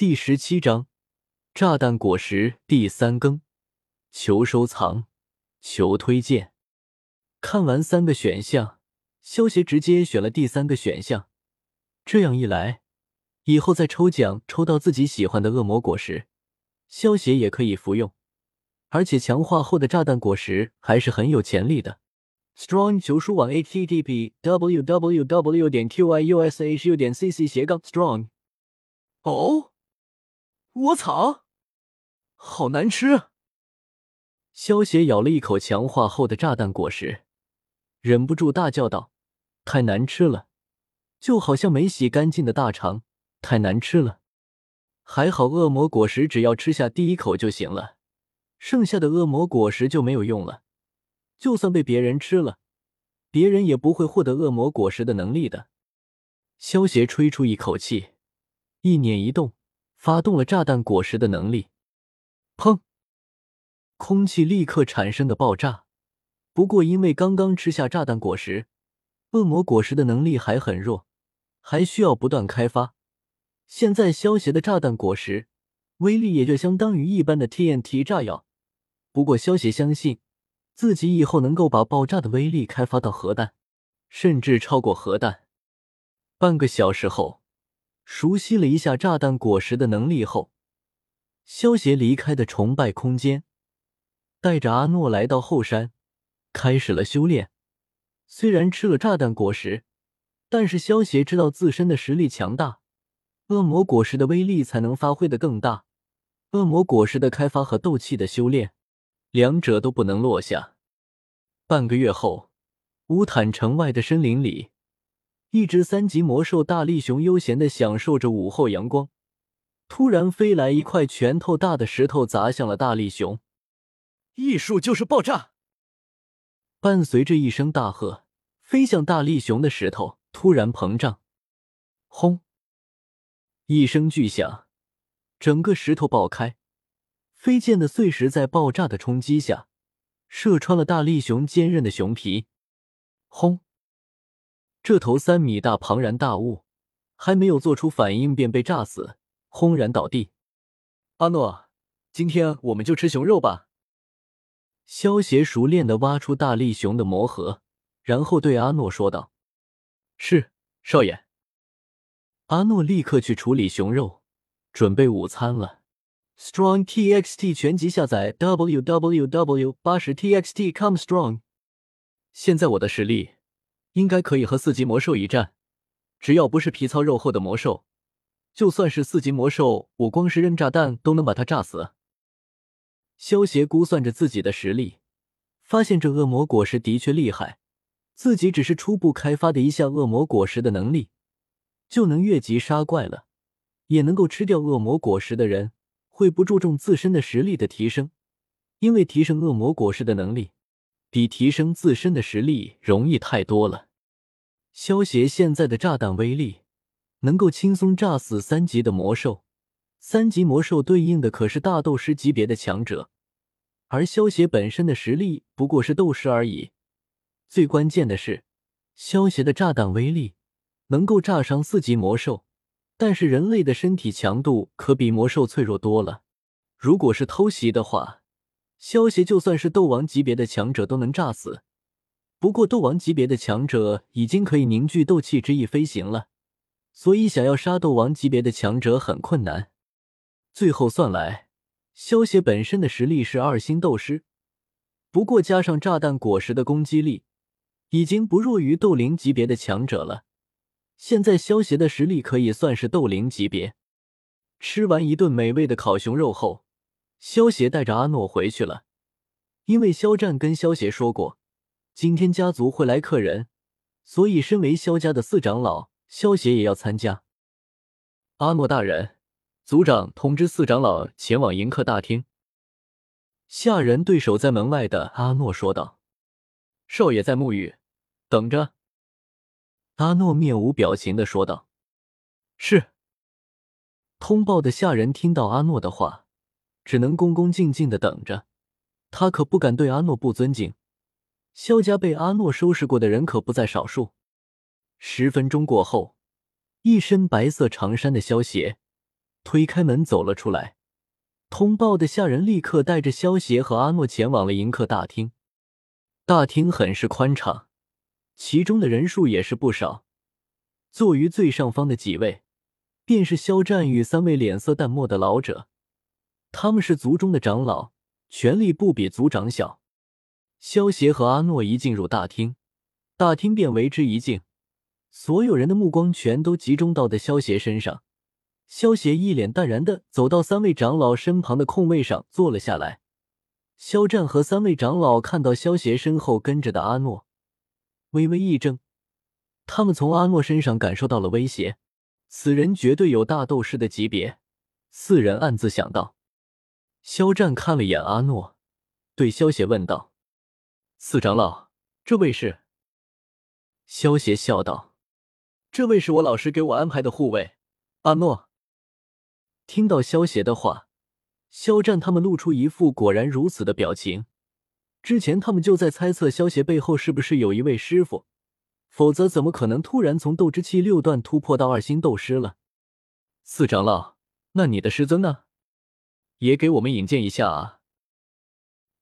第十七章炸弹果实第三更，求收藏，求推荐。看完三个选项，萧协直接选了第三个选项。这样一来，以后再抽奖抽到自己喜欢的恶魔果实，萧协也可以服用。而且强化后的炸弹果实还是很有潜力的。Strong 求书网 http www 点 qiushu 点 cc 斜杠 strong。哦，我操，好难吃！萧协咬了一口强化后的炸弹果实，忍不住大叫道：“太难吃了，就好像没洗干净的大肠，太难吃了。”还好恶魔果实只要吃下第一口就行了。剩下的恶魔果实就没有用了，就算被别人吃了，别人也不会获得恶魔果实的能力的。萧协吹出一口气，意念一动，发动了炸弹果实的能力。砰！空气立刻产生的爆炸。不过因为刚刚吃下炸弹果实，恶魔果实的能力还很弱，还需要不断开发。现在萧协的炸弹果实威力也就相当于一般的 TNT 炸药。不过，萧协相信自己以后能够把爆炸的威力开发到核弹，甚至超过核弹。半个小时后，熟悉了一下炸弹果实的能力后，萧协离开的崇拜空间，带着阿诺来到后山，开始了修炼。虽然吃了炸弹果实，但是萧协知道自身的实力强大，恶魔果实的威力才能发挥的更大。恶魔果实的开发和斗气的修炼。两者都不能落下。半个月后，乌坦城外的森林里，一只三级魔兽大力熊悠闲的享受着午后阳光。突然，飞来一块拳头大的石头，砸向了大力熊。艺术就是爆炸！伴随着一声大喝，飞向大力熊的石头突然膨胀，轰！一声巨响，整个石头爆开。飞溅的碎石在爆炸的冲击下，射穿了大力熊坚韧的熊皮。轰！这头三米大庞然大物还没有做出反应，便被炸死，轰然倒地。阿诺，今天我们就吃熊肉吧。萧协熟练的挖出大力熊的魔核，然后对阿诺说道：“是，少爷。”阿诺立刻去处理熊肉，准备午餐了。Strong TXT 全集下载 www 八十 TXT com strong。现在我的实力应该可以和四级魔兽一战，只要不是皮糙肉厚的魔兽，就算是四级魔兽，我光是扔炸弹都能把它炸死。萧协估算着自己的实力，发现这恶魔果实的确厉害，自己只是初步开发的一下恶魔果实的能力，就能越级杀怪了，也能够吃掉恶魔果实的人。会不注重自身的实力的提升，因为提升恶魔果实的能力，比提升自身的实力容易太多了。萧协现在的炸弹威力，能够轻松炸死三级的魔兽，三级魔兽对应的可是大斗师级别的强者，而萧协本身的实力不过是斗师而已。最关键的是，萧协的炸弹威力能够炸伤四级魔兽。但是人类的身体强度可比魔兽脆弱多了。如果是偷袭的话，萧协就算是斗王级别的强者都能炸死。不过斗王级别的强者已经可以凝聚斗气之意飞行了，所以想要杀斗王级别的强者很困难。最后算来，萧协本身的实力是二星斗师，不过加上炸弹果实的攻击力，已经不弱于斗灵级别的强者了。现在萧协的实力可以算是斗灵级别。吃完一顿美味的烤熊肉后，萧协带着阿诺回去了。因为肖战跟萧协说过，今天家族会来客人，所以身为萧家的四长老，萧协也要参加。阿诺大人，族长通知四长老前往迎客大厅。下人对守在门外的阿诺说道：“少爷在沐浴，等着。”阿诺面无表情的说道：“是。”通报的下人听到阿诺的话，只能恭恭敬敬的等着。他可不敢对阿诺不尊敬。萧家被阿诺收拾过的人可不在少数。十分钟过后，一身白色长衫的萧协推开门走了出来。通报的下人立刻带着萧协和阿诺前往了迎客大厅。大厅很是宽敞，其中的人数也是不少。坐于最上方的几位，便是肖战与三位脸色淡漠的老者。他们是族中的长老，权力不比族长小。萧协和阿诺一进入大厅，大厅便为之一静，所有人的目光全都集中到的萧协身上。萧协一脸淡然的走到三位长老身旁的空位上坐了下来。肖战和三位长老看到萧协身后跟着的阿诺，微微一怔，他们从阿诺身上感受到了威胁，此人绝对有大斗士的级别。四人暗自想到。肖战看了眼阿诺，对萧协问道：“四长老，这位是？”萧协笑道：“这位是我老师给我安排的护卫，阿诺。”听到萧协的话，肖战他们露出一副果然如此的表情。之前他们就在猜测萧协背后是不是有一位师傅，否则怎么可能突然从斗之气六段突破到二星斗师了？四长老，那你的师尊呢？也给我们引荐一下啊！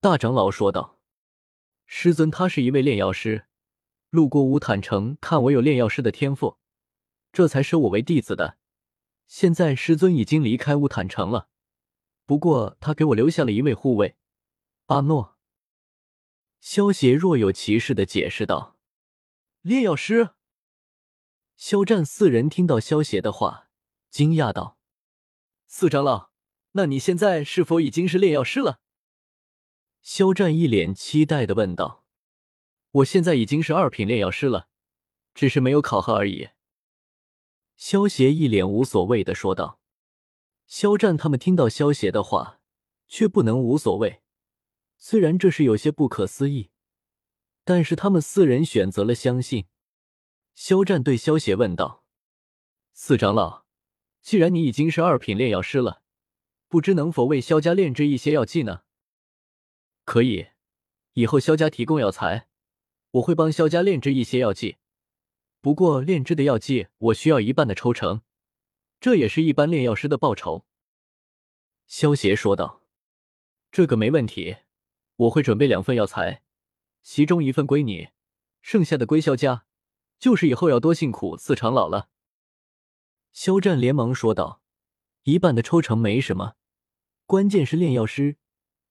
大长老说道：“师尊他是一位炼药师，路过乌坦城，看我有炼药师的天赋，这才收我为弟子的。”现在师尊已经离开乌坦城了，不过他给我留下了一位护卫，阿诺。萧协若有其事的解释道：“炼药师。”肖战四人听到萧协的话，惊讶道：“四长老，那你现在是否已经是炼药师了？”肖战一脸期待的问道：“我现在已经是二品炼药师了，只是没有考核而已。”萧协一脸无所谓的说道：“肖战他们听到萧协的话，却不能无所谓。虽然这是有些不可思议，但是他们四人选择了相信。”肖战对萧协问道：“四长老，既然你已经是二品炼药师了，不知能否为萧家炼制一些药剂呢？”“可以，以后萧家提供药材，我会帮萧家炼制一些药剂。”不过炼制的药剂我需要一半的抽成，这也是一般炼药师的报酬。”萧协说道，“这个没问题，我会准备两份药材，其中一份归你，剩下的归萧家。就是以后要多辛苦四长老了。”肖战连忙说道，“一半的抽成没什么，关键是炼药师，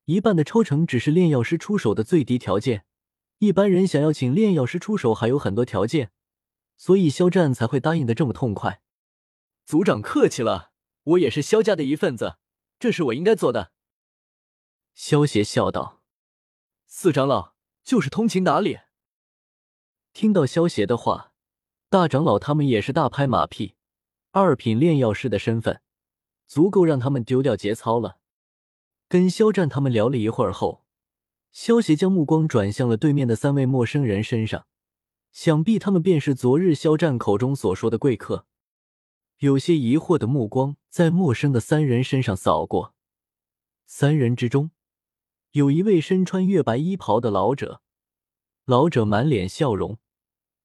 一半的抽成只是炼药师出手的最低条件，一般人想要请炼药师出手还有很多条件。”所以肖战才会答应的这么痛快。族长客气了，我也是萧家的一份子，这是我应该做的。萧邪笑道：“四长老就是通情达理。”听到萧邪的话，大长老他们也是大拍马屁。二品炼药师的身份，足够让他们丢掉节操了。跟肖战他们聊了一会儿后，萧协将目光转向了对面的三位陌生人身上。想必他们便是昨日肖战口中所说的贵客。有些疑惑的目光在陌生的三人身上扫过，三人之中，有一位身穿月白衣袍的老者。老者满脸笑容，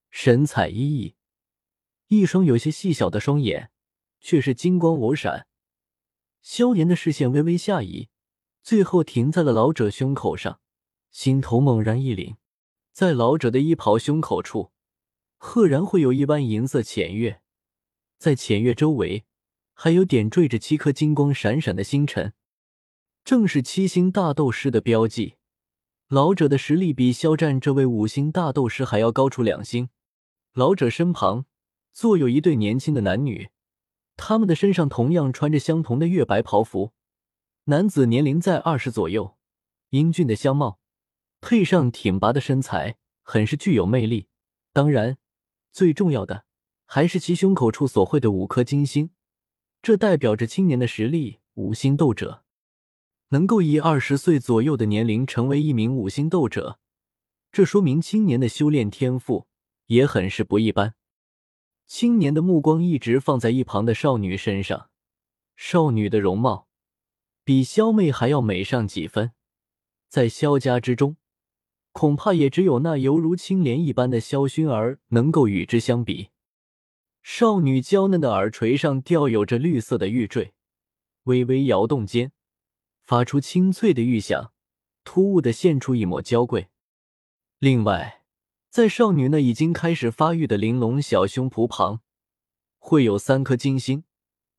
神采奕奕，一双有些细小的双眼却是金光偶闪。萧炎的视线微微下移，最后停在了老者胸口上，心头猛然一凛。在老者的衣袍胸口处，赫然会有一弯银色浅月，在浅月周围还有点缀着七颗金光闪闪的星辰，正是七星大斗师的标记。老者的实力比肖战这位五星大斗师还要高出两星。老者身旁坐有一对年轻的男女，他们的身上同样穿着相同的月白袍服，男子年龄在二十左右，英俊的相貌。配上挺拔的身材，很是具有魅力。当然，最重要的还是其胸口处所绘的五颗金星，这代表着青年的实力。五星斗者能够以二十岁左右的年龄成为一名五星斗者，这说明青年的修炼天赋也很是不一般。青年的目光一直放在一旁的少女身上，少女的容貌比萧妹还要美上几分，在萧家之中。恐怕也只有那犹如青莲一般的萧薰儿能够与之相比。少女娇嫩的耳垂上吊有着绿色的玉坠，微微摇动间，发出清脆的玉响，突兀的现出一抹娇贵。另外，在少女那已经开始发育的玲珑小胸脯旁，会有三颗金星。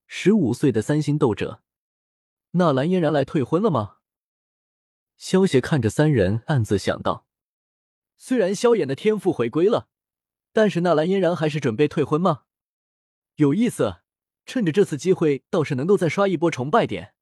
十五岁的三星斗者，纳兰嫣然来退婚了吗？萧邪看着三人，暗自想到：虽然萧炎的天赋回归了，但是纳兰嫣然还是准备退婚吗？有意思，趁着这次机会，倒是能够再刷一波崇拜点。